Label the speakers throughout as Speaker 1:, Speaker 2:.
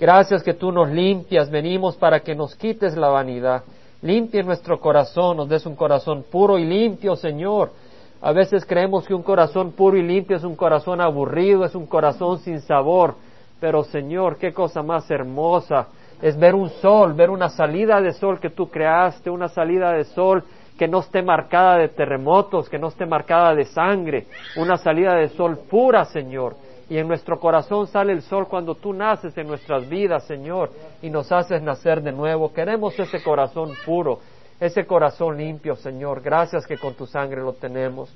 Speaker 1: Gracias que tú nos limpias, venimos para que nos quites la vanidad. Limpie nuestro corazón, nos des un corazón puro y limpio, Señor. A veces creemos que un corazón puro y limpio es un corazón aburrido, es un corazón sin sabor. Pero Señor, qué cosa más hermosa es ver un sol, ver una salida de sol que tú creaste, una salida de sol que no esté marcada de terremotos, que no esté marcada de sangre, una salida de sol pura, Señor. Y en nuestro corazón sale el sol cuando tú naces en nuestras vidas, Señor, y nos haces nacer de nuevo. Queremos ese corazón puro, ese corazón limpio, Señor. Gracias que con tu sangre lo tenemos.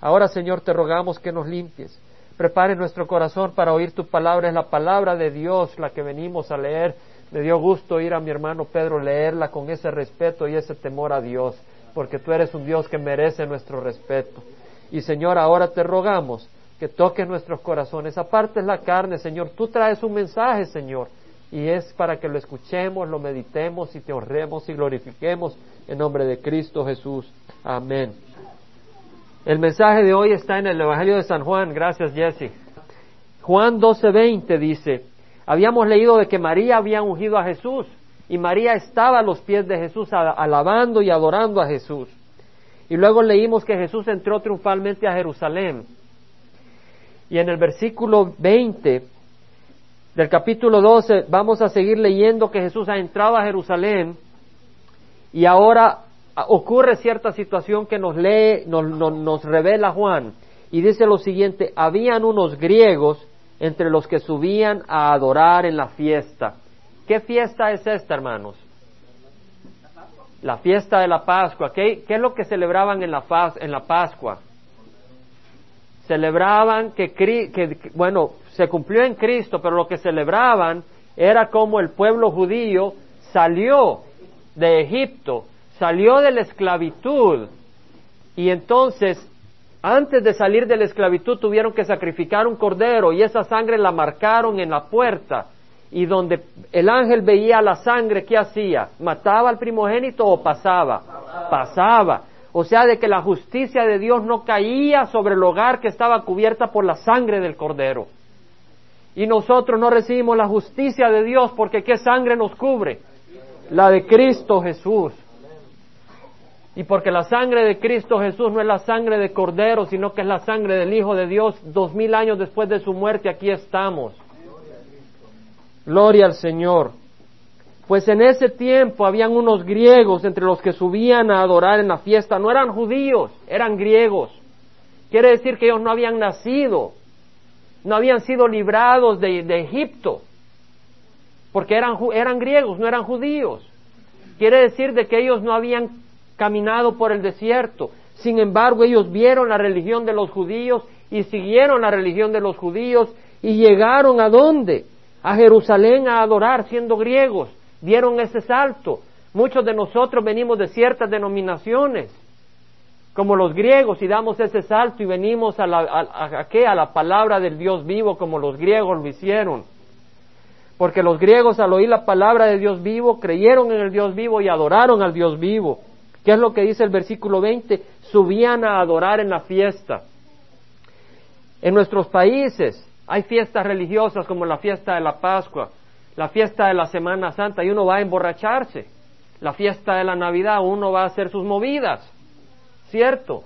Speaker 1: Ahora, Señor, te rogamos que nos limpies. Prepare nuestro corazón para oír tu palabra. Es la palabra de Dios la que venimos a leer. Me dio gusto oír a mi hermano Pedro leerla con ese respeto y ese temor a Dios, porque tú eres un Dios que merece nuestro respeto. Y Señor, ahora te rogamos que toques nuestros corazones. Aparte es la carne, Señor. Tú traes un mensaje, Señor. Y es para que lo escuchemos, lo meditemos y te honremos y glorifiquemos en nombre de Cristo Jesús. Amén. El mensaje de hoy está en el Evangelio de San Juan. Gracias, Jesse. Juan 12:20 dice, habíamos leído de que María había ungido a Jesús y María estaba a los pies de Jesús alabando y adorando a Jesús. Y luego leímos que Jesús entró triunfalmente a Jerusalén. Y en el versículo 20 del capítulo 12 vamos a seguir leyendo que Jesús ha entrado a Jerusalén y ahora ocurre cierta situación que nos lee, nos, nos revela Juan. Y dice lo siguiente, habían unos griegos entre los que subían a adorar en la fiesta. ¿Qué fiesta es esta, hermanos? La fiesta de la Pascua. ¿Qué, qué es lo que celebraban en la, en la Pascua? Celebraban que, bueno, se cumplió en Cristo, pero lo que celebraban era como el pueblo judío salió de Egipto, salió de la esclavitud y entonces antes de salir de la esclavitud tuvieron que sacrificar un cordero y esa sangre la marcaron en la puerta. Y donde el ángel veía la sangre, ¿qué hacía? ¿Mataba al primogénito o pasaba? Pasaba. O sea, de que la justicia de Dios no caía sobre el hogar que estaba cubierta por la sangre del cordero. Y nosotros no recibimos la justicia de Dios porque ¿qué sangre nos cubre? La de Cristo Jesús. Y porque la sangre de Cristo Jesús no es la sangre de Cordero, sino que es la sangre del Hijo de Dios, dos mil años después de su muerte, aquí estamos. Gloria al Señor. Pues en ese tiempo habían unos griegos entre los que subían a adorar en la fiesta. No eran judíos, eran griegos. Quiere decir que ellos no habían nacido, no habían sido librados de, Egipto, porque eran, eran griegos, no eran judíos. Quiere decir de que ellos no habían caminado por el desierto. Sin embargo, ellos vieron la religión de los judíos y siguieron la religión de los judíos y llegaron a dónde? A Jerusalén a adorar siendo griegos. Dieron ese salto. Muchos de nosotros venimos de ciertas denominaciones, como los griegos, y damos ese salto y venimos a la, a, qué? a la palabra del Dios vivo como los griegos lo hicieron. Porque los griegos al oír la palabra de Dios vivo creyeron en el Dios vivo y adoraron al Dios vivo. ¿Qué es lo que dice el versículo 20? Subían a adorar en la fiesta. En nuestros países hay fiestas religiosas como la fiesta de la Pascua, la fiesta de la Semana Santa y uno va a emborracharse. La fiesta de la Navidad uno va a hacer sus movidas, ¿cierto?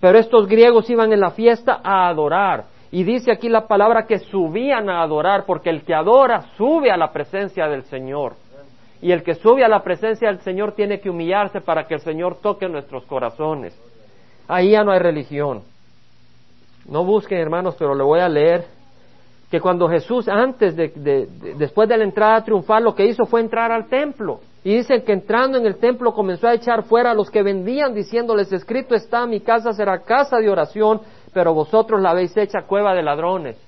Speaker 1: Pero estos griegos iban en la fiesta a adorar. Y dice aquí la palabra que subían a adorar, porque el que adora sube a la presencia del Señor. Y el que sube a la presencia del Señor tiene que humillarse para que el Señor toque nuestros corazones. Ahí ya no hay religión. No busquen, hermanos, pero le voy a leer que cuando Jesús, antes de, después de la entrada triunfal, lo que hizo fue entrar al templo. Y dicen que entrando en el templo comenzó a echar fuera a los que vendían, diciéndoles, escrito está, mi casa será casa de oración, pero vosotros la habéis hecha cueva de ladrones.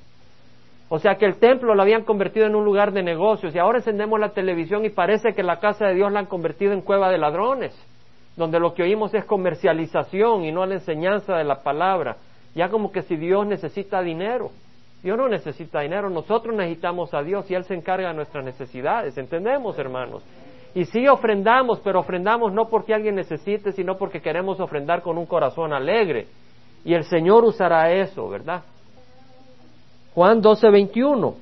Speaker 1: O sea que el templo lo habían convertido en un lugar de negocios y ahora encendemos la televisión y parece que la casa de Dios la han convertido en cueva de ladrones, donde lo que oímos es comercialización y no la enseñanza de la palabra. Ya como que si Dios necesita dinero. Dios no necesita dinero, nosotros necesitamos a Dios y Él se encarga de nuestras necesidades. ¿Entendemos, hermanos? Y sí ofrendamos, pero ofrendamos no porque alguien necesite, sino porque queremos ofrendar con un corazón alegre. Y el Señor usará eso, ¿verdad? Juan 12, 21.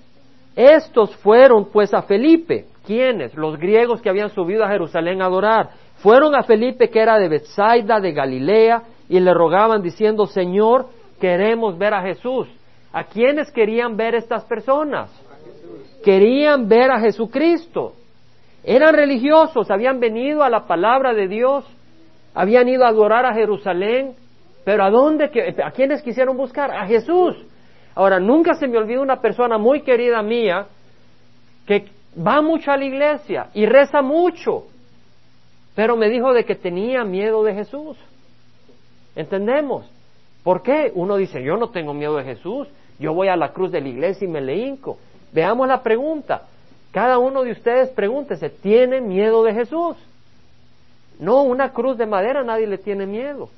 Speaker 1: Estos fueron pues a Felipe. ¿Quiénes? Los griegos que habían subido a Jerusalén a adorar. Fueron a Felipe que era de Bethsaida, de Galilea, y le rogaban diciendo, Señor, queremos ver a Jesús. ¿A quiénes querían ver estas personas? Querían ver a Jesucristo. Eran religiosos, habían venido a la palabra de Dios, habían ido a adorar a Jerusalén, pero ¿a dónde? ¿A quiénes quisieron buscar? A Jesús. Ahora, nunca se me olvida una persona muy querida mía que va mucho a la iglesia y reza mucho, pero me dijo de que tenía miedo de Jesús. ¿Entendemos? ¿Por qué? Uno dice, yo no tengo miedo de Jesús, yo voy a la cruz de la iglesia y me le hinco. Veamos la pregunta. Cada uno de ustedes pregúntese, ¿tiene miedo de Jesús? No, una cruz de madera nadie le tiene miedo.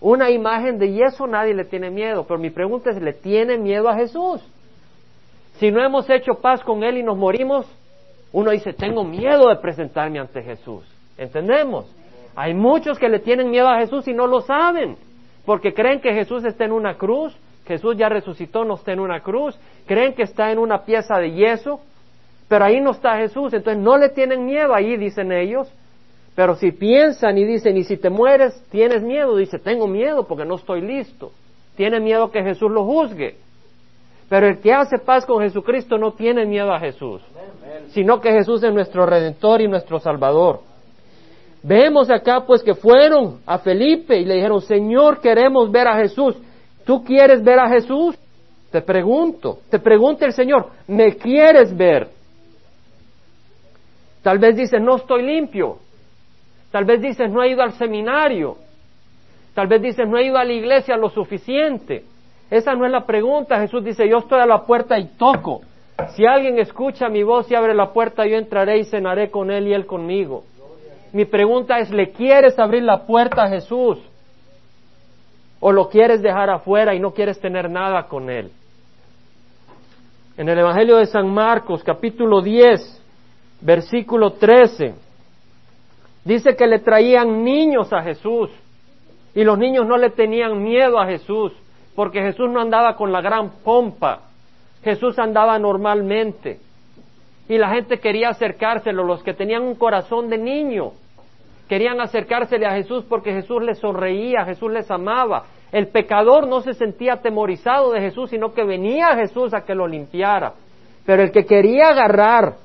Speaker 1: Una imagen de yeso nadie le tiene miedo. Pero mi pregunta es, ¿le tiene miedo a Jesús? Si no hemos hecho paz con Él y nos morimos, uno dice, tengo miedo de presentarme ante Jesús. ¿Entendemos? Hay muchos que le tienen miedo a Jesús y no lo saben, porque creen que Jesús está en una cruz, Jesús ya resucitó, no está en una cruz, creen que está en una pieza de yeso, pero ahí no está Jesús, entonces no le tienen miedo ahí, dicen ellos. Pero si piensan y dicen, y si te mueres, tienes miedo, dice, tengo miedo porque no estoy listo. Tiene miedo que Jesús lo juzgue. Pero el que hace paz con Jesucristo no tiene miedo a Jesús, sino que Jesús es nuestro redentor y nuestro salvador. Vemos acá pues que fueron a Felipe y le dijeron, Señor, queremos ver a Jesús. ¿Tú quieres ver a Jesús? Te pregunto, te pregunta el Señor, ¿me quieres ver? Tal vez dices, no estoy limpio. Tal vez dices, no he ido al seminario. Tal vez dices, no he ido a la iglesia lo suficiente. Esa no es la pregunta. Jesús dice, yo estoy a la puerta y toco. Si alguien escucha mi voz y abre la puerta, yo entraré y cenaré con él y él conmigo. Mi pregunta es, ¿le quieres abrir la puerta a Jesús? ¿O lo quieres dejar afuera y no quieres tener nada con él? En el Evangelio de San Marcos, capítulo 10, versículo 13, dice que le traían niños a Jesús y los niños no le tenían miedo a Jesús porque Jesús no andaba con la gran pompa, Jesús andaba normalmente y la gente quería acercárselo, los que tenían un corazón de niño, querían acercársele a Jesús porque Jesús les sonreía, Jesús les amaba. El pecador no se sentía atemorizado de Jesús, sino que venía a Jesús a que lo limpiara. Pero el que quería agarrar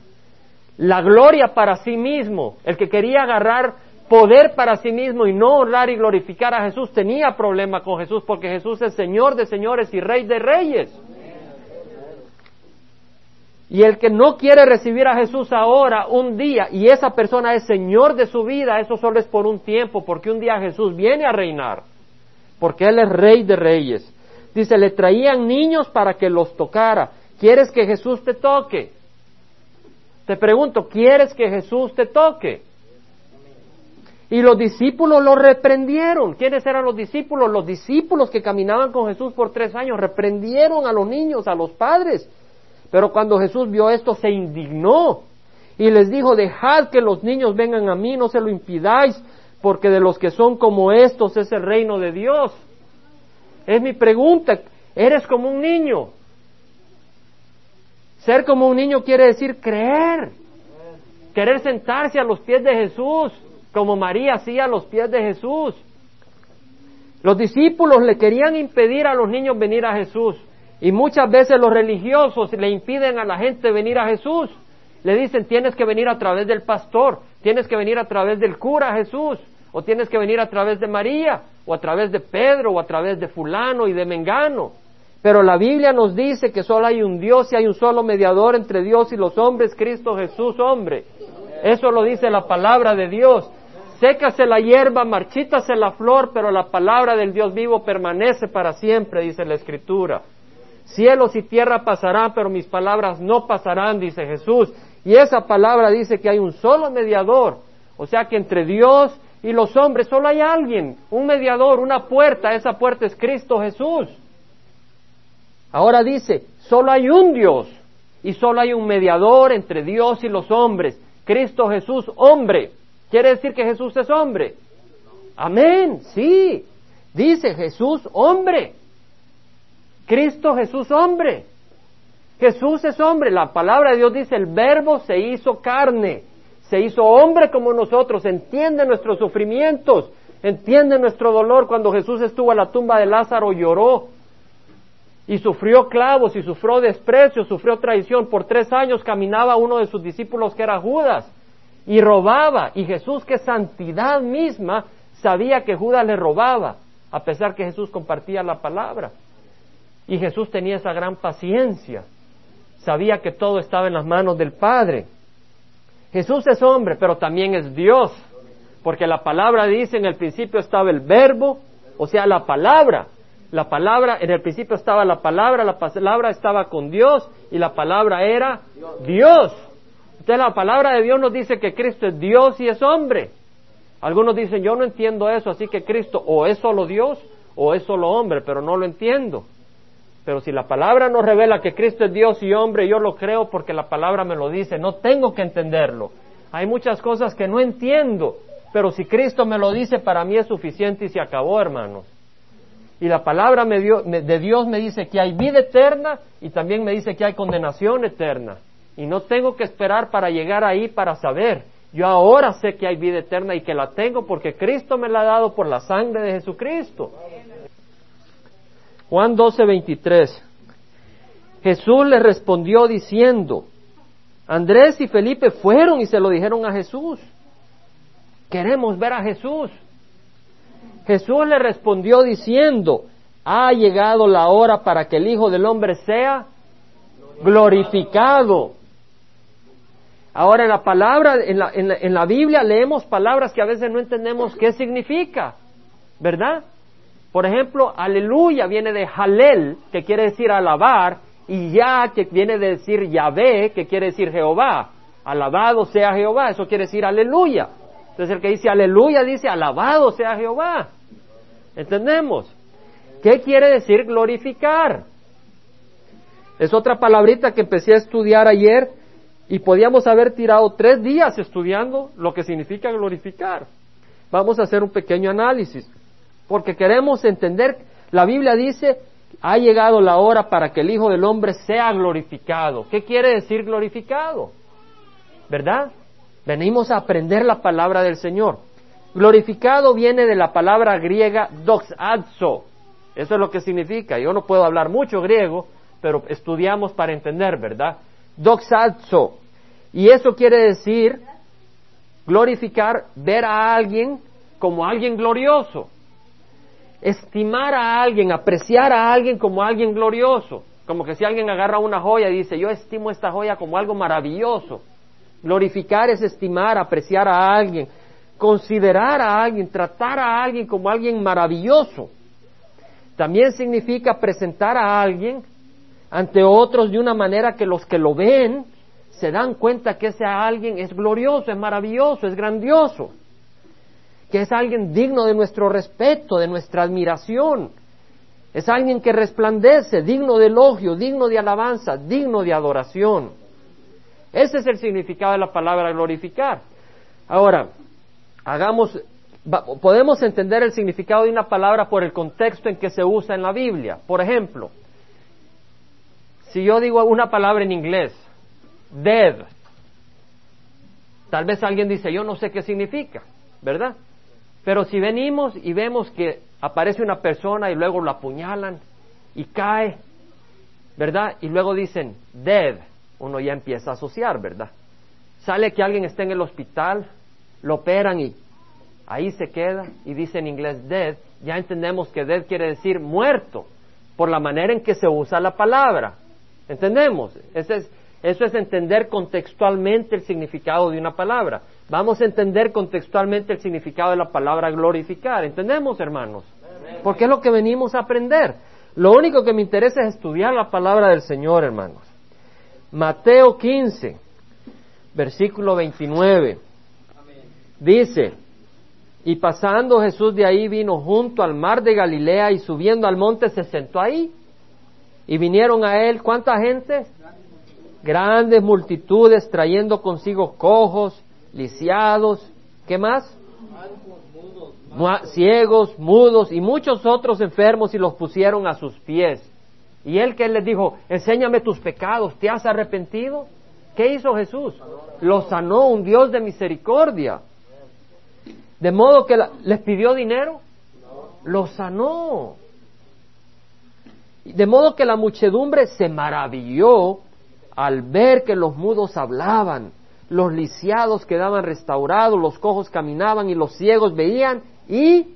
Speaker 1: la gloria para sí mismo, el que quería agarrar poder para sí mismo y no honrar y glorificar a Jesús, tenía problema con Jesús porque Jesús es Señor de señores y Rey de reyes. Y el que no quiere recibir a Jesús ahora, un día, y esa persona es Señor de su vida, eso solo es por un tiempo, porque un día Jesús viene a reinar, porque Él es Rey de reyes. Dice, le traían niños para que los tocara. ¿Quieres que Jesús te toque? Te pregunto, ¿quieres que Jesús te toque? Y los discípulos lo reprendieron. ¿Quiénes eran los discípulos? Los discípulos que caminaban con Jesús por tres años reprendieron a los niños, a los padres. Pero cuando Jesús vio esto se indignó y les dijo, dejad que los niños vengan a mí, no se lo impidáis, porque de los que son como estos es el reino de Dios. Es mi pregunta, ¿eres como un niño? Ser como un niño quiere decir creer, querer sentarse a los pies de Jesús, como María hacía a los pies de Jesús. Los discípulos le querían impedir a los niños venir a Jesús y muchas veces los religiosos le impiden a la gente venir a Jesús. Le dicen tienes que venir a través del pastor, tienes que venir a través del cura Jesús, o tienes que venir a través de María, o a través de Pedro, o a través de fulano y de Mengano. Pero la Biblia nos dice que solo hay un Dios y hay un solo mediador entre Dios y los hombres, Cristo Jesús, hombre. Eso lo dice la palabra de Dios. Sécase la hierba, marchítase la flor, pero la palabra del Dios vivo permanece para siempre, dice la Escritura. Cielos y tierra pasarán, pero mis palabras no pasarán, dice Jesús. Y esa palabra dice que hay un solo mediador. O sea que entre Dios y los hombres solo hay alguien, un mediador, una puerta. Esa puerta es Cristo Jesús. Ahora dice, solo hay un Dios y solo hay un mediador entre Dios y los hombres, Cristo Jesús, hombre. ¿Quiere decir que Jesús es hombre? Amén, sí. Dice Jesús, hombre. Cristo Jesús, hombre. Jesús es hombre, la palabra de Dios dice, el verbo se hizo carne, se hizo hombre como nosotros, entiende nuestros sufrimientos, entiende nuestro dolor. Cuando Jesús estuvo a la tumba de Lázaro lloró y sufrió clavos y sufrió desprecio, sufrió traición. Por tres años caminaba uno de sus discípulos que era Judas y robaba. Y Jesús, que santidad misma, sabía que Judas le robaba, a pesar que Jesús compartía la palabra. Y Jesús tenía esa gran paciencia. Sabía que todo estaba en las manos del Padre. Jesús es hombre, pero también es Dios. Porque la palabra dice, en el principio estaba el verbo, o sea, la palabra. La palabra, en el principio estaba la palabra, la palabra estaba con Dios y la palabra era Dios. Entonces la palabra de Dios nos dice que Cristo es Dios y es hombre. Algunos dicen, yo no entiendo eso, así que Cristo o es solo Dios o es solo hombre, pero no lo entiendo. Pero si la palabra nos revela que Cristo es Dios y hombre, yo lo creo porque la palabra me lo dice, no tengo que entenderlo. Hay muchas cosas que no entiendo, pero si Cristo me lo dice, para mí es suficiente y se acabó, hermanos. Y la palabra de Dios me dice que hay vida eterna y también me dice que hay condenación eterna. Y no tengo que esperar para llegar ahí para saber. Yo ahora sé que hay vida eterna y que la tengo porque Cristo me la ha dado por la sangre de Jesucristo. Juan 12, 23. Jesús le respondió diciendo, Andrés y Felipe fueron y se lo dijeron a Jesús. Queremos ver a Jesús. Jesús le respondió diciendo, ha llegado la hora para que el Hijo del Hombre sea glorificado. Ahora en la palabra, en la, en la, en la Biblia leemos palabras que a veces no entendemos qué significa, ¿verdad? Por ejemplo, aleluya viene de halel, que quiere decir alabar, y ya, que viene de decir Yahvé, que quiere decir Jehová. Alabado sea Jehová, eso quiere decir aleluya. Entonces el que dice aleluya dice alabado sea Jehová. ¿Entendemos? ¿Qué quiere decir glorificar? Es otra palabrita que empecé a estudiar ayer y podíamos haber tirado tres días estudiando lo que significa glorificar. Vamos a hacer un pequeño análisis porque queremos entender, la Biblia dice, ha llegado la hora para que el Hijo del Hombre sea glorificado. ¿Qué quiere decir glorificado? ¿Verdad? Venimos a aprender la palabra del Señor. Glorificado viene de la palabra griega doxazo. Eso es lo que significa. Yo no puedo hablar mucho griego, pero estudiamos para entender, ¿verdad? Doxazo. Y eso quiere decir glorificar, ver a alguien como alguien glorioso estimar a alguien, apreciar a alguien como alguien glorioso. Como que si alguien agarra una joya y dice, yo estimo esta joya como algo maravilloso. Glorificar es estimar, apreciar a alguien, considerar a alguien, tratar a alguien como alguien maravilloso. También significa presentar a alguien ante otros de una manera que los que lo ven se dan cuenta que ese alguien es glorioso, es maravilloso, es grandioso que es alguien digno de nuestro respeto, de nuestra admiración. Es alguien que resplandece, digno de elogio, digno de alabanza, digno de adoración. Ese es el significado de la palabra glorificar. Ahora, hagamos, podemos entender el significado de una palabra por el contexto en que se usa en la Biblia. Por ejemplo, si yo digo una palabra en inglés, dead, tal vez alguien dice, yo no sé qué significa, ¿verdad? Pero si venimos y vemos que aparece una persona y luego la apuñalan y cae, ¿verdad? Y luego dicen dead, uno ya empieza a asociar, ¿verdad? Sale que alguien está en el hospital, lo operan y ahí se queda y dice en inglés dead, ya entendemos que dead quiere decir muerto, por la manera en que se usa la palabra. ¿Entendemos? Ese es, eso es entender contextualmente el significado de una palabra. Vamos a entender contextualmente el significado de la palabra glorificar. ¿Entendemos, hermanos? Porque es lo que venimos a aprender. Lo único que me interesa es estudiar la palabra del Señor, hermanos. Mateo 15, versículo 29. Dice, y pasando Jesús de ahí vino junto al mar de Galilea y subiendo al monte se sentó ahí. Y vinieron a él, ¿cuánta gente? Grandes multitudes trayendo consigo cojos, lisiados, ¿qué más? Ciegos, mudos y muchos otros enfermos y los pusieron a sus pies. Y él que les dijo, enséñame tus pecados, ¿te has arrepentido? ¿Qué hizo Jesús? Lo sanó un Dios de misericordia. De modo que les pidió dinero, lo sanó. De modo que la muchedumbre se maravilló al ver que los mudos hablaban, los lisiados quedaban restaurados, los cojos caminaban y los ciegos veían y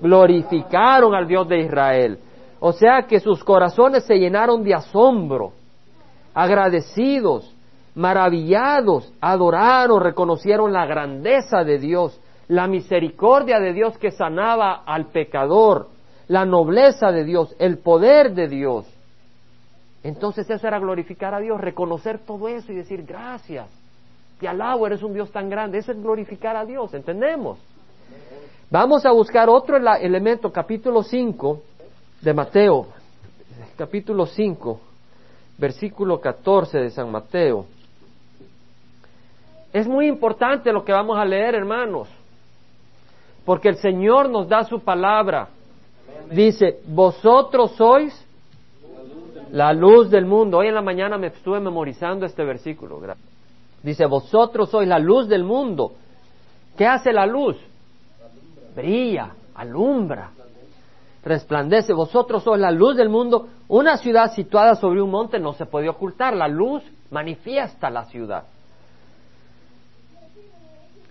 Speaker 1: glorificaron al Dios de Israel. O sea que sus corazones se llenaron de asombro, agradecidos, maravillados, adoraron, reconocieron la grandeza de Dios, la misericordia de Dios que sanaba al pecador, la nobleza de Dios, el poder de Dios. Entonces eso era glorificar a Dios, reconocer todo eso y decir gracias. Te alabo, eres un Dios tan grande. Eso es glorificar a Dios, ¿entendemos? Vamos a buscar otro elemento, capítulo 5 de Mateo, capítulo 5, versículo 14 de San Mateo. Es muy importante lo que vamos a leer, hermanos, porque el Señor nos da su palabra. Dice, vosotros sois la luz del mundo. Hoy en la mañana me estuve memorizando este versículo. Dice, vosotros sois la luz del mundo. ¿Qué hace la luz? Brilla, alumbra resplandece. Vosotros sois la luz del mundo. Una ciudad situada sobre un monte no se puede ocultar. La luz manifiesta la ciudad.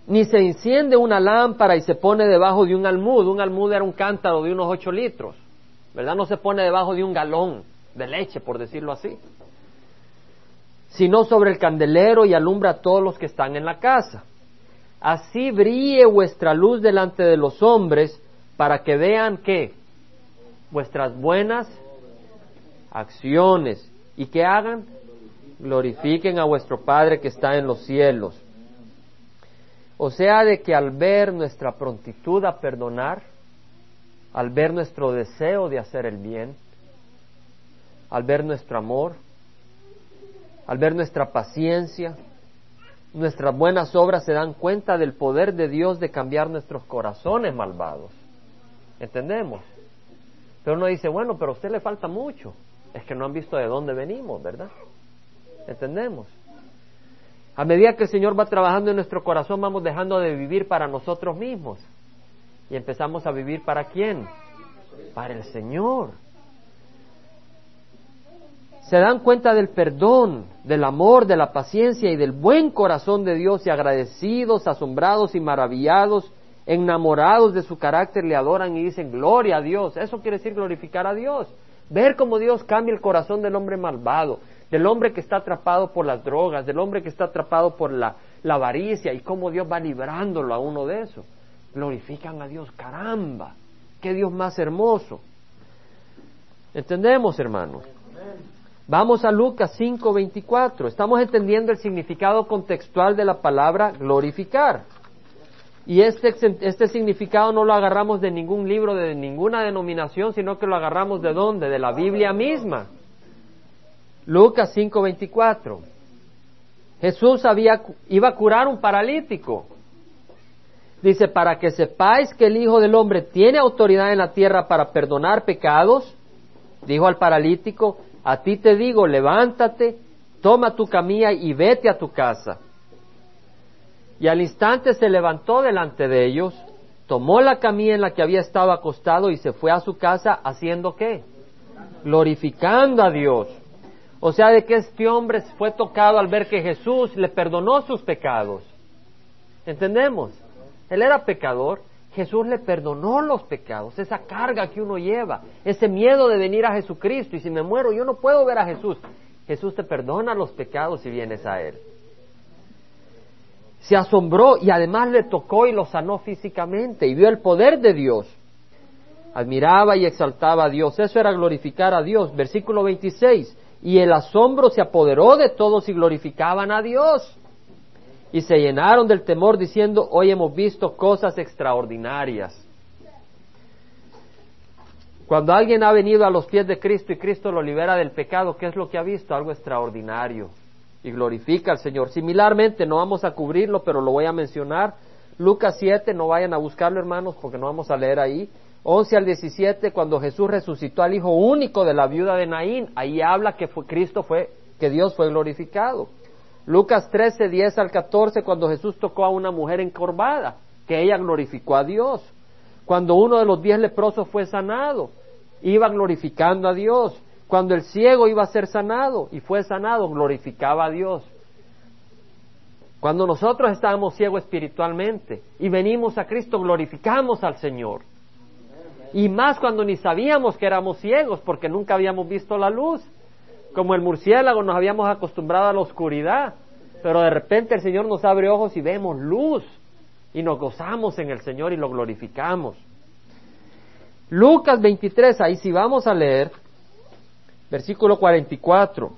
Speaker 1: Ni se enciende una lámpara y se pone debajo de un almud. Un almud era un cántaro de unos ocho litros. ¿Verdad? No se pone debajo de un galón de leche, por decirlo así. Sino sobre el candelero y alumbra a todos los que están en la casa. Así brille vuestra luz delante de los hombres para que vean que vuestras buenas acciones y que hagan, glorifiquen a vuestro Padre que está en los cielos. O sea, de que al ver nuestra prontitud a perdonar, al ver nuestro deseo de hacer el bien, al ver nuestro amor, al ver nuestra paciencia, nuestras buenas obras se dan cuenta del poder de Dios de cambiar nuestros corazones malvados. ¿Entendemos? Pero uno dice, bueno, pero a usted le falta mucho. Es que no han visto de dónde venimos, ¿verdad? ¿Entendemos? A medida que el Señor va trabajando en nuestro corazón, vamos dejando de vivir para nosotros mismos. Y empezamos a vivir para quién? Para el Señor. Se dan cuenta del perdón, del amor, de la paciencia y del buen corazón de Dios y agradecidos, asombrados y maravillados enamorados de su carácter, le adoran y dicen gloria a Dios. Eso quiere decir glorificar a Dios. Ver cómo Dios cambia el corazón del hombre malvado, del hombre que está atrapado por las drogas, del hombre que está atrapado por la, avaricia y cómo Dios va librándolo a uno de eso. Glorifican a Dios, caramba, qué Dios más hermoso. ¿Entendemos, hermanos? Vamos a Lucas 5:24. Estamos entendiendo el significado contextual de la palabra glorificar. Y este, este significado no lo agarramos de ningún libro, de ninguna denominación, sino que lo agarramos de dónde? De la Biblia misma. Lucas 5:24. Jesús iba a curar un paralítico. Dice, para que sepáis que el Hijo del Hombre tiene autoridad en la tierra para perdonar pecados, dijo al paralítico, a ti te digo, levántate, toma tu camilla y vete a tu casa. Y al instante se levantó delante de ellos, tomó la camilla en la que había estado acostado y se fue a su casa haciendo qué? Glorificando a Dios. O sea, de que este hombre fue tocado al ver que Jesús le perdonó sus pecados. ¿Entendemos? Él era pecador, Jesús le perdonó los pecados, esa carga que uno lleva, ese miedo de venir a Jesucristo y si me muero yo no puedo ver a Jesús. Jesús te perdona los pecados si vienes a Él se asombró y además le tocó y lo sanó físicamente y vio el poder de Dios. Admiraba y exaltaba a Dios. Eso era glorificar a Dios. Versículo 26. Y el asombro se apoderó de todos y glorificaban a Dios. Y se llenaron del temor diciendo, hoy hemos visto cosas extraordinarias. Cuando alguien ha venido a los pies de Cristo y Cristo lo libera del pecado, ¿qué es lo que ha visto? Algo extraordinario y glorifica al Señor. Similarmente, no vamos a cubrirlo, pero lo voy a mencionar. Lucas 7, no vayan a buscarlo hermanos porque no vamos a leer ahí. 11 al 17, cuando Jesús resucitó al hijo único de la viuda de Naín, ahí habla que fue, Cristo fue, que Dios fue glorificado. Lucas 13, 10 al 14, cuando Jesús tocó a una mujer encorvada, que ella glorificó a Dios. Cuando uno de los diez leprosos fue sanado, iba glorificando a Dios. Cuando el ciego iba a ser sanado y fue sanado, glorificaba a Dios. Cuando nosotros estábamos ciegos espiritualmente y venimos a Cristo, glorificamos al Señor. Y más cuando ni sabíamos que éramos ciegos porque nunca habíamos visto la luz. Como el murciélago nos habíamos acostumbrado a la oscuridad. Pero de repente el Señor nos abre ojos y vemos luz. Y nos gozamos en el Señor y lo glorificamos. Lucas 23, ahí sí vamos a leer, versículo 44.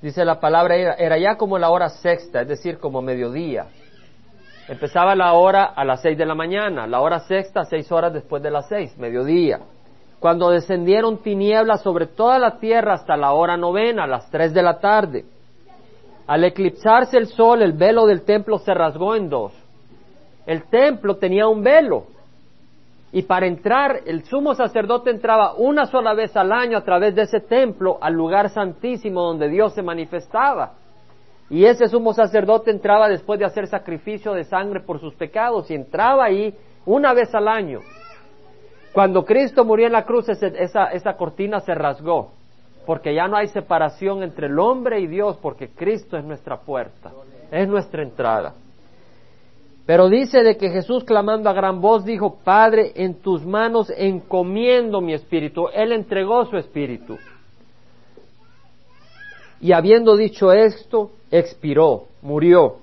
Speaker 1: Dice la palabra, era, ya como la hora sexta, es decir, como mediodía. Empezaba la hora a las seis de la mañana, la hora sexta, seis horas después de las seis, mediodía. Cuando descendieron tinieblas sobre toda la tierra hasta la hora novena, a las tres de la tarde. Al eclipsarse el sol, el velo del templo se rasgó en dos. El templo tenía un velo, y para entrar, el sumo sacerdote entraba una sola vez al año a través de ese templo al lugar santísimo donde Dios se manifestaba. Y ese sumo sacerdote entraba después de hacer sacrificio de sangre por sus pecados y entraba ahí una vez al año. Cuando Cristo murió en la cruz, esa, esa cortina se rasgó, porque ya no hay separación entre el hombre y Dios, porque Cristo es nuestra puerta, es nuestra entrada. Pero dice de que Jesús clamando a gran voz dijo, Padre, en tus manos encomiendo mi espíritu. Él entregó su espíritu. Y habiendo dicho esto, expiró, murió.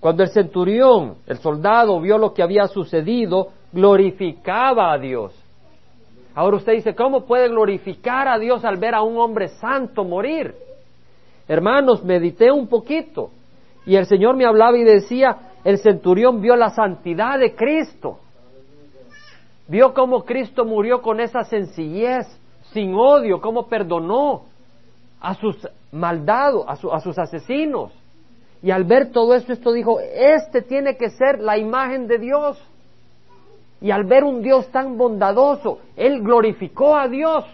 Speaker 1: Cuando el centurión, el soldado, vio lo que había sucedido, glorificaba a Dios. Ahora usted dice, ¿cómo puede glorificar a Dios al ver a un hombre santo morir? Hermanos, medité un poquito y el Señor me hablaba y decía, el centurión vio la santidad de Cristo. Vio cómo Cristo murió con esa sencillez, sin odio, cómo perdonó a sus maldados, a, a sus asesinos. Y al ver todo esto, esto dijo, este tiene que ser la imagen de Dios. Y al ver un Dios tan bondadoso, él glorificó a Dios.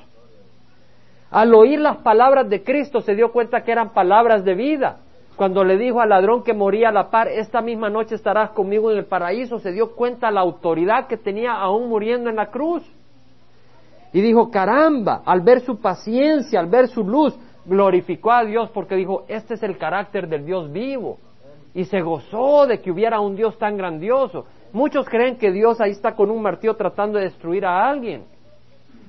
Speaker 1: Al oír las palabras de Cristo se dio cuenta que eran palabras de vida cuando le dijo al ladrón que moría a la par, esta misma noche estarás conmigo en el paraíso, se dio cuenta la autoridad que tenía aún muriendo en la cruz. Y dijo, caramba, al ver su paciencia, al ver su luz, glorificó a Dios porque dijo, este es el carácter del Dios vivo. Y se gozó de que hubiera un Dios tan grandioso. Muchos creen que Dios ahí está con un martillo tratando de destruir a alguien.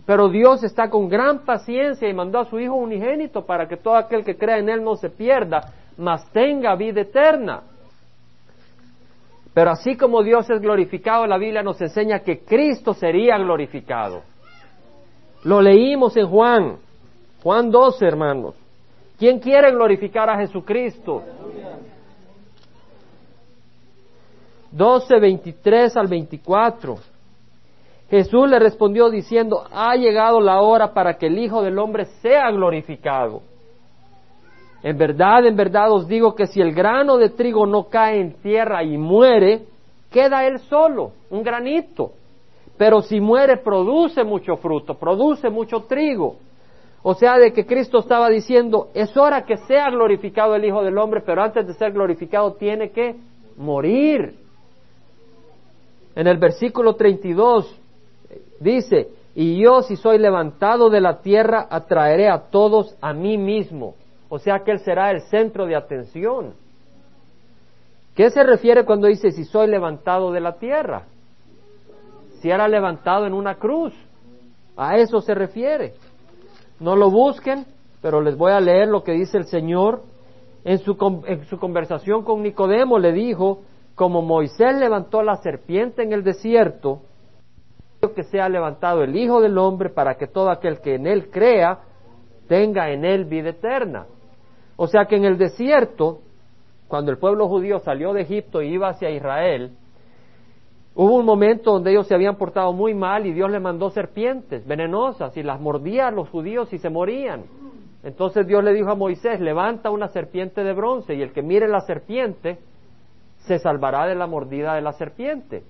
Speaker 1: Pero Dios está con gran paciencia y mandó a su Hijo unigénito para que todo aquel que crea en Él no se pierda, mas tenga vida eterna. Pero así como Dios es glorificado, la Biblia nos enseña que Cristo sería glorificado. Lo leímos en Juan, Juan 12, hermanos. ¿Quién quiere glorificar a Jesucristo? 12, 23 al 24. Jesús le respondió diciendo, ha llegado la hora para que el Hijo del Hombre sea glorificado. En verdad, en verdad os digo que si el grano de trigo no cae en tierra y muere, queda él solo, un granito. Pero si muere, produce mucho fruto, produce mucho trigo. O sea, de que Cristo estaba diciendo, es hora que sea glorificado el Hijo del Hombre, pero antes de ser glorificado tiene que morir. En el versículo 32 dice, y yo si soy levantado de la tierra, atraeré a todos a mí mismo. O sea que Él será el centro de atención. ¿Qué se refiere cuando dice si soy levantado de la tierra? Si era levantado en una cruz. A eso se refiere. No lo busquen, pero les voy a leer lo que dice el Señor. En su, en su conversación con Nicodemo le dijo, como Moisés levantó la serpiente en el desierto, que sea levantado el Hijo del Hombre para que todo aquel que en él crea tenga en él vida eterna. O sea que en el desierto, cuando el pueblo judío salió de Egipto y iba hacia Israel, hubo un momento donde ellos se habían portado muy mal y Dios les mandó serpientes venenosas y las mordía a los judíos y se morían. Entonces Dios le dijo a Moisés, levanta una serpiente de bronce y el que mire la serpiente se salvará de la mordida de la serpiente.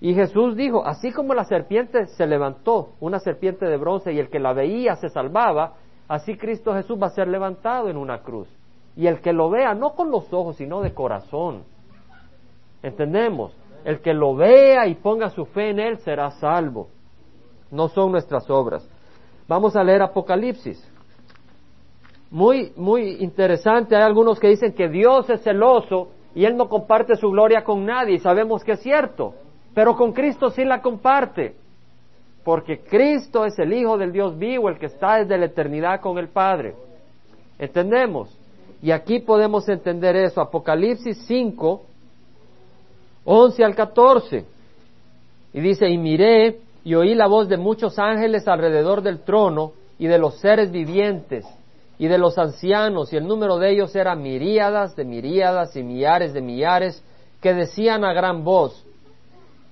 Speaker 1: Y Jesús dijo, así como la serpiente se levantó, una serpiente de bronce, y el que la veía se salvaba, así Cristo Jesús va a ser levantado en una cruz. Y el que lo vea, no con los ojos, sino de corazón. ¿Entendemos? El que lo vea y ponga su fe en Él será salvo. No son nuestras obras. Vamos a leer Apocalipsis. Muy, muy interesante. Hay algunos que dicen que Dios es celoso y Él no comparte su gloria con nadie. Y sabemos que es cierto. Pero con Cristo sí la comparte. Porque Cristo es el Hijo del Dios vivo, el que está desde la eternidad con el Padre. ¿Entendemos? Y aquí podemos entender eso. Apocalipsis 5, 11 al 14. Y dice, y miré y oí la voz de muchos ángeles alrededor del trono y de los seres vivientes y de los ancianos, y el número de ellos era miríadas de miríadas y millares de millares, que decían a gran voz,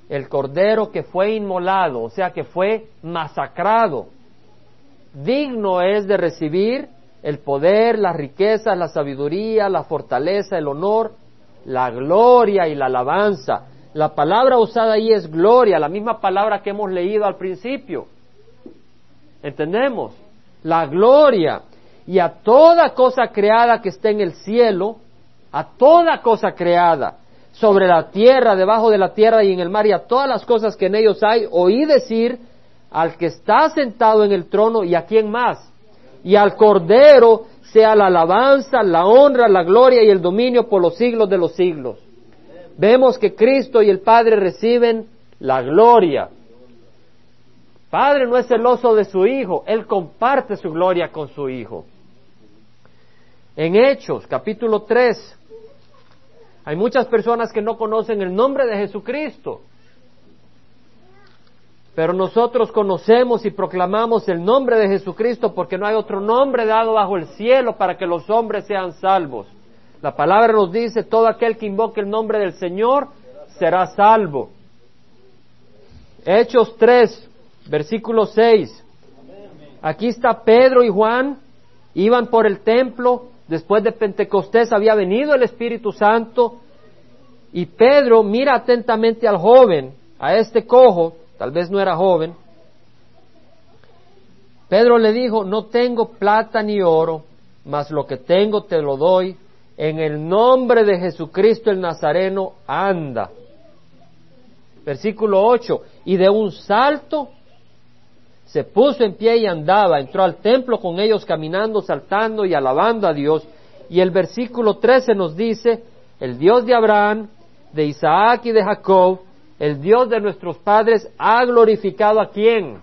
Speaker 1: el cordero que fue inmolado, o sea, que fue masacrado, digno es de recibir el poder, las riquezas, la sabiduría, la fortaleza, el honor, la gloria y la alabanza. La palabra usada ahí es gloria, la misma palabra que hemos leído al principio. ¿Entendemos? La gloria y a toda cosa creada que esté en el cielo, a toda cosa creada sobre la tierra, debajo de la tierra y en el mar y a todas las cosas que en ellos hay, oí decir al que está sentado en el trono y a quién más, y al Cordero sea la alabanza, la honra, la gloria y el dominio por los siglos de los siglos. Vemos que Cristo y el Padre reciben la gloria. Padre no es celoso de su Hijo, Él comparte su gloria con su Hijo. En Hechos, capítulo 3, hay muchas personas que no conocen el nombre de Jesucristo. Pero nosotros conocemos y proclamamos el nombre de Jesucristo porque no hay otro nombre dado bajo el cielo para que los hombres sean salvos. La palabra nos dice, todo aquel que invoque el nombre del Señor será salvo. Hechos 3, versículo 6. Aquí está Pedro y Juan, iban por el templo, después de Pentecostés había venido el Espíritu Santo, y Pedro mira atentamente al joven, a este cojo, tal vez no era joven. Pedro le dijo, no tengo plata ni oro, mas lo que tengo te lo doy. En el nombre de Jesucristo el Nazareno, anda. Versículo 8, y de un salto se puso en pie y andaba, entró al templo con ellos caminando, saltando y alabando a Dios. Y el versículo 13 nos dice, el Dios de Abraham, de Isaac y de Jacob, el Dios de nuestros padres ha glorificado a quién?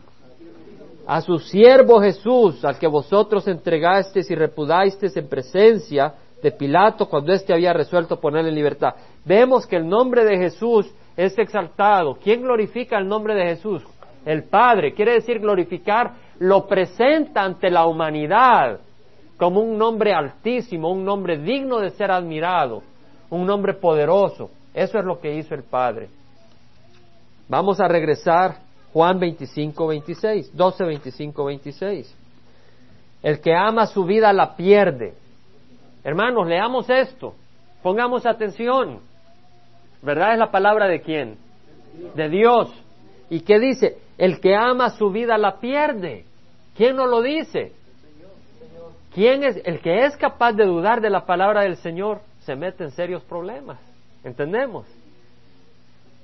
Speaker 1: A su siervo Jesús, al que vosotros entregasteis y repudasteis en presencia de Pilato cuando éste había resuelto ponerle en libertad. Vemos que el nombre de Jesús es exaltado. ¿Quién glorifica el nombre de Jesús? El Padre. Quiere decir glorificar, lo presenta ante la humanidad como un nombre altísimo, un nombre digno de ser admirado, un nombre poderoso. Eso es lo que hizo el Padre. Vamos a regresar Juan 25, 26, 12, 25, 26. El que ama su vida la pierde. Hermanos, leamos esto, pongamos atención. ¿Verdad es la palabra de quién? De Dios. ¿Y qué dice? El que ama su vida la pierde. ¿Quién no lo dice? ¿Quién es el que es capaz de dudar de la palabra del Señor? Se mete en serios problemas. ¿Entendemos?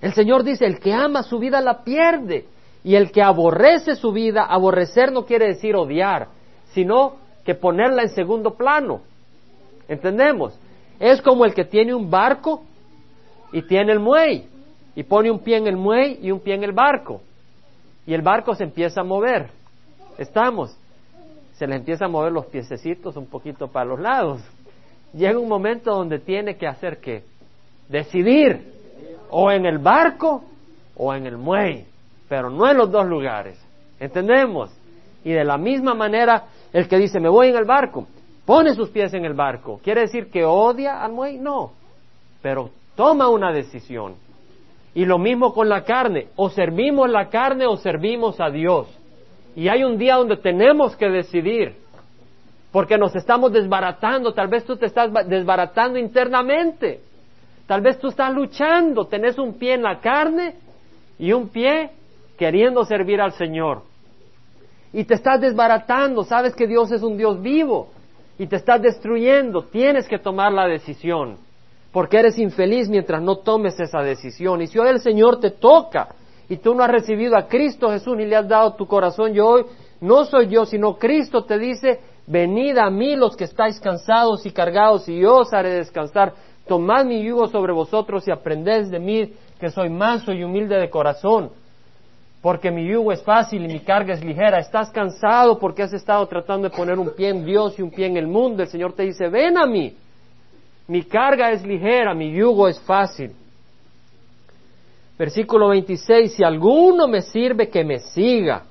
Speaker 1: El Señor dice, el que ama su vida la pierde. Y el que aborrece su vida, aborrecer no quiere decir odiar, sino que ponerla en segundo plano. ¿Entendemos? Es como el que tiene un barco y tiene el muelle, y pone un pie en el muelle y un pie en el barco. Y el barco se empieza a mover. Estamos. Se le empieza a mover los piececitos un poquito para los lados. Llega un momento donde tiene que hacer qué? Decidir o en el barco o en el muelle, pero no en los dos lugares. ¿Entendemos? Y de la misma manera, el que dice, me voy en el barco, pone sus pies en el barco. ¿Quiere decir que odia al muelle? No, pero toma una decisión. Y lo mismo con la carne, o servimos la carne o servimos a Dios. Y hay un día donde tenemos que decidir, porque nos estamos desbaratando, tal vez tú te estás desbaratando internamente. Tal vez tú estás luchando, tenés un pie en la carne y un pie queriendo servir al Señor. Y te estás desbaratando, sabes que Dios es un Dios vivo. Y te estás destruyendo, tienes que tomar la decisión, porque eres infeliz mientras no tomes esa decisión. Y si hoy el Señor te toca y tú no has recibido a Cristo Jesús ni le has dado tu corazón, yo hoy no soy yo, sino Cristo te dice, venid a mí los que estáis cansados y cargados y yo os haré descansar. Tomad mi yugo sobre vosotros y aprended de mí, que soy manso y humilde de corazón, porque mi yugo es fácil y mi carga es ligera. Estás cansado porque has estado tratando de poner un pie en Dios y un pie en el mundo. El Señor te dice, ven a mí. Mi carga es ligera, mi yugo es fácil. Versículo 26, si alguno me sirve, que me siga.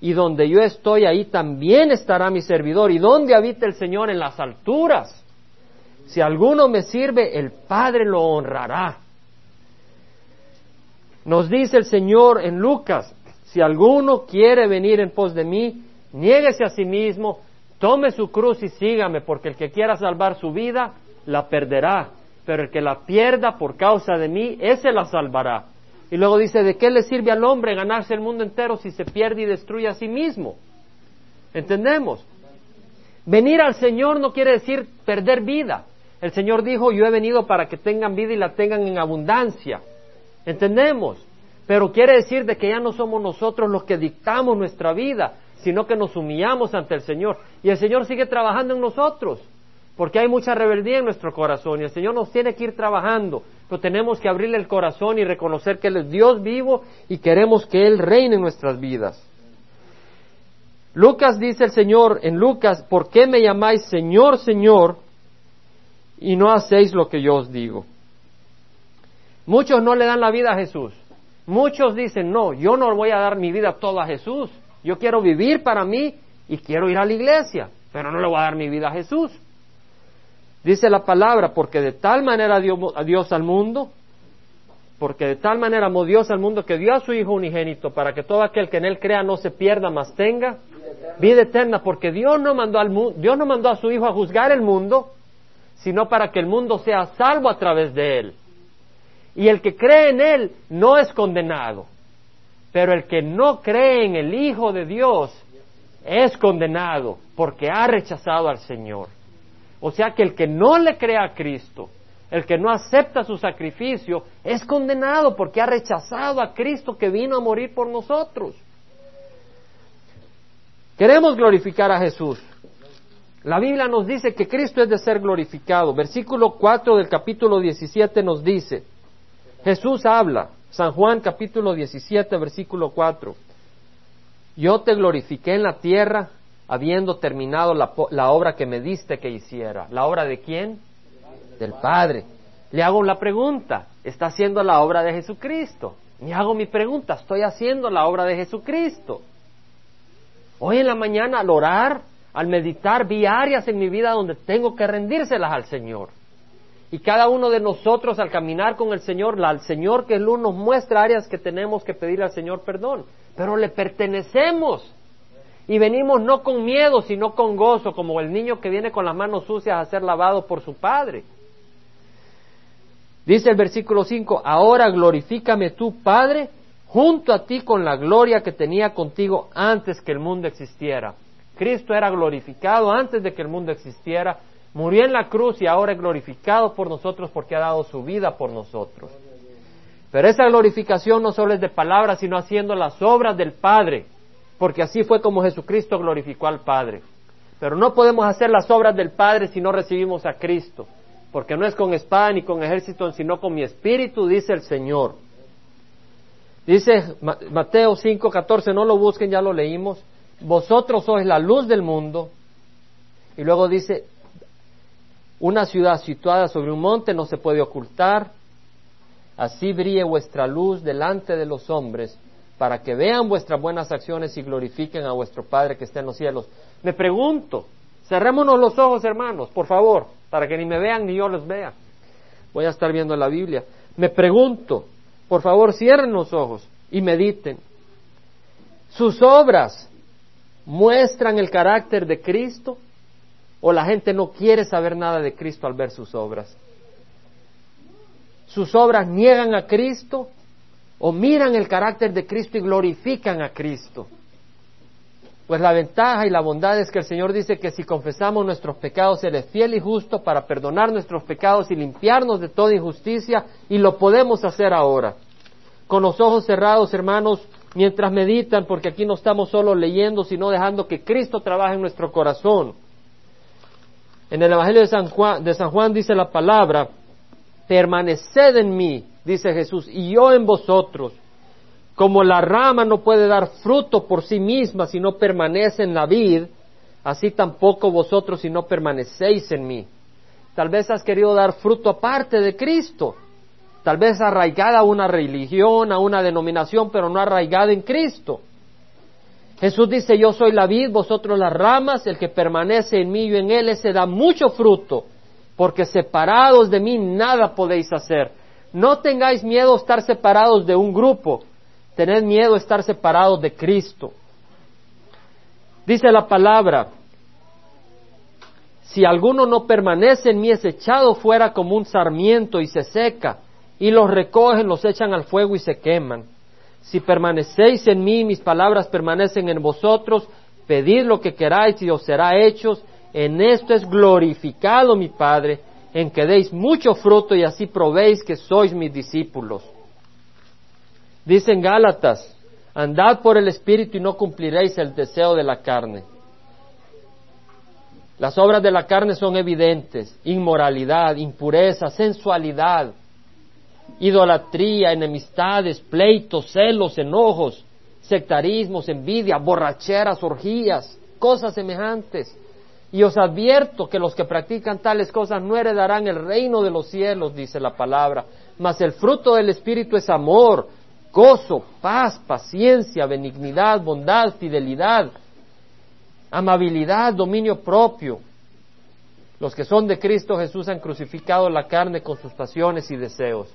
Speaker 1: Y donde yo estoy, ahí también estará mi servidor. ¿Y donde habita el Señor? En las alturas. Si alguno me sirve, el Padre lo honrará. Nos dice el Señor en Lucas, si alguno quiere venir en pos de mí, niéguese a sí mismo, tome su cruz y sígame, porque el que quiera salvar su vida, la perderá, pero el que la pierda por causa de mí, ese la salvará. Y luego dice, ¿de qué le sirve al hombre ganarse el mundo entero si se pierde y destruye a sí mismo? ¿Entendemos? Venir al Señor no quiere decir perder vida. El Señor dijo, yo he venido para que tengan vida y la tengan en abundancia. ¿Entendemos? Pero quiere decir de que ya no somos nosotros los que dictamos nuestra vida, sino que nos humillamos ante el Señor. Y el Señor sigue trabajando en nosotros, porque hay mucha rebeldía en nuestro corazón y el Señor nos tiene que ir trabajando, pero tenemos que abrirle el corazón y reconocer que Él es Dios vivo y queremos que Él reine en nuestras vidas. Lucas dice el Señor en Lucas, ¿por qué me llamáis Señor, Señor? y no hacéis lo que yo os digo. Muchos no le dan la vida a Jesús. Muchos dicen, no, yo no voy a dar mi vida toda a Jesús. Yo quiero vivir para mí y quiero ir a la iglesia, pero no le voy a dar mi vida a Jesús. Dice la palabra, porque de tal manera dio a Dios al mundo, porque de tal manera amó Dios al mundo que dio a su Hijo unigénito para que todo aquel que en él crea no se pierda, mas tenga vida eterna, porque Dios no mandó al Dios no mandó a su Hijo a juzgar el mundo, sino para que el mundo sea salvo a través de él. Y el que cree en él no es condenado, pero el que no cree en el Hijo de Dios es condenado porque ha rechazado al Señor. O sea que el que no le cree a Cristo, el que no acepta su sacrificio, es condenado porque ha rechazado a Cristo que vino a morir por nosotros. Queremos glorificar a Jesús. La Biblia nos dice que Cristo es de ser glorificado. Versículo 4 del capítulo 17 nos dice, Jesús habla, San Juan capítulo 17, versículo 4, yo te glorifiqué en la tierra habiendo terminado la, la obra que me diste que hiciera. ¿La obra de quién? Del Padre. Le hago la pregunta, ¿está haciendo la obra de Jesucristo? Me hago mi pregunta, ¿estoy haciendo la obra de Jesucristo? Hoy en la mañana al orar, al meditar, vi áreas en mi vida donde tengo que rendírselas al Señor. Y cada uno de nosotros al caminar con el Señor, al Señor que Él nos muestra áreas que tenemos que pedir al Señor perdón. Pero le pertenecemos. Y venimos no con miedo, sino con gozo, como el niño que viene con las manos sucias a ser lavado por su padre. Dice el versículo 5, ahora glorifícame tú, Padre, junto a ti con la gloria que tenía contigo antes que el mundo existiera. Cristo era glorificado antes de que el mundo existiera, murió en la cruz y ahora es glorificado por nosotros porque ha dado su vida por nosotros. Pero esa glorificación no solo es de palabras, sino haciendo las obras del Padre, porque así fue como Jesucristo glorificó al Padre. Pero no podemos hacer las obras del Padre si no recibimos a Cristo, porque no es con espada ni con ejército, sino con mi espíritu, dice el Señor. Dice Mateo 5:14, no lo busquen, ya lo leímos vosotros sois la luz del mundo. Y luego dice, una ciudad situada sobre un monte no se puede ocultar. Así brille vuestra luz delante de los hombres, para que vean vuestras buenas acciones y glorifiquen a vuestro Padre que está en los cielos. Me pregunto, cerrémonos los ojos, hermanos, por favor, para que ni me vean ni yo los vea. Voy a estar viendo la Biblia. Me pregunto, por favor, cierren los ojos y mediten. Sus obras muestran el carácter de Cristo o la gente no quiere saber nada de Cristo al ver sus obras. Sus obras niegan a Cristo o miran el carácter de Cristo y glorifican a Cristo. Pues la ventaja y la bondad es que el Señor dice que si confesamos nuestros pecados, Él es fiel y justo para perdonar nuestros pecados y limpiarnos de toda injusticia, y lo podemos hacer ahora. Con los ojos cerrados, hermanos, mientras meditan, porque aquí no estamos solo leyendo, sino dejando que Cristo trabaje en nuestro corazón. En el Evangelio de San Juan, de San Juan dice la palabra, permaneced en mí, dice Jesús, y yo en vosotros. Como la rama no puede dar fruto por sí misma si no permanece en la vid, así tampoco vosotros si no permanecéis en mí. Tal vez has querido dar fruto aparte de Cristo, tal vez arraigada a una religión, a una denominación, pero no arraigada en Cristo. Jesús dice, yo soy la vid, vosotros las ramas, el que permanece en mí y en él, ese da mucho fruto, porque separados de mí nada podéis hacer. No tengáis miedo estar separados de un grupo, tened miedo a estar separados de Cristo. Dice la palabra, si alguno no permanece en mí es echado fuera como un sarmiento y se seca, y los recogen, los echan al fuego y se queman. Si permanecéis en mí, mis palabras permanecen en vosotros, pedid lo que queráis y os será hecho. En esto es glorificado mi Padre, en que deis mucho fruto y así probéis que sois mis discípulos. Dicen Gálatas, andad por el Espíritu y no cumpliréis el deseo de la carne. Las obras de la carne son evidentes, inmoralidad, impureza, sensualidad, idolatría, enemistades, pleitos, celos, enojos, sectarismos, envidia, borracheras, orgías, cosas semejantes. Y os advierto que los que practican tales cosas no heredarán el reino de los cielos, dice la palabra. Mas el fruto del Espíritu es amor, gozo, paz, paciencia, benignidad, bondad, fidelidad, amabilidad, dominio propio. Los que son de Cristo Jesús han crucificado la carne con sus pasiones y deseos.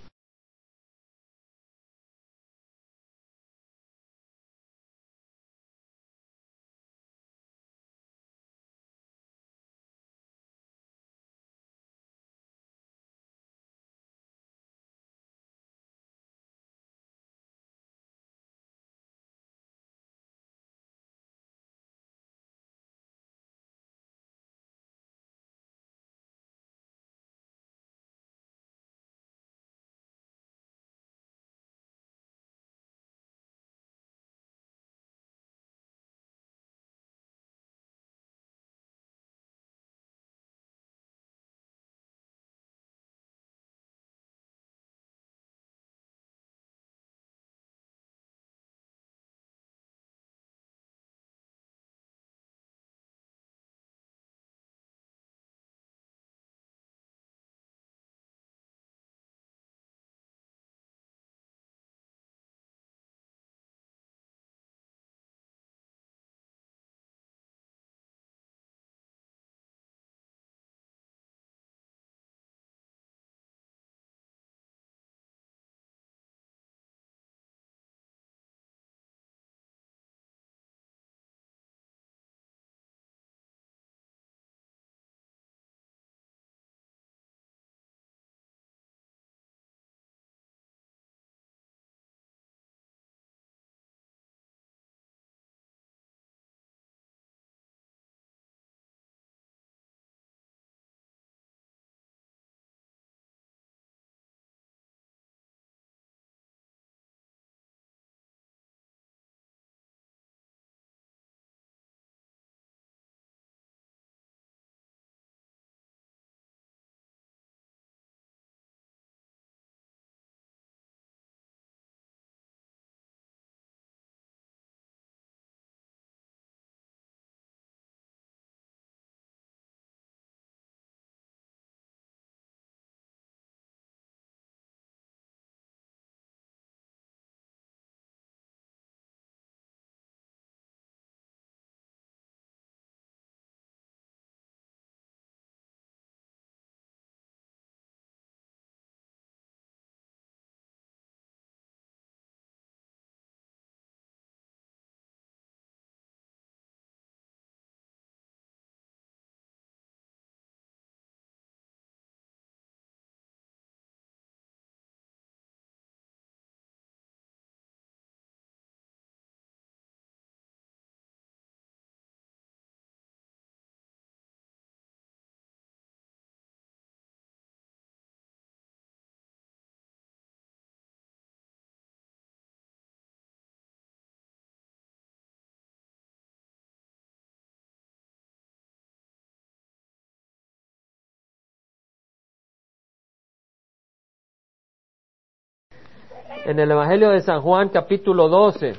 Speaker 1: En el Evangelio de San Juan capítulo 12.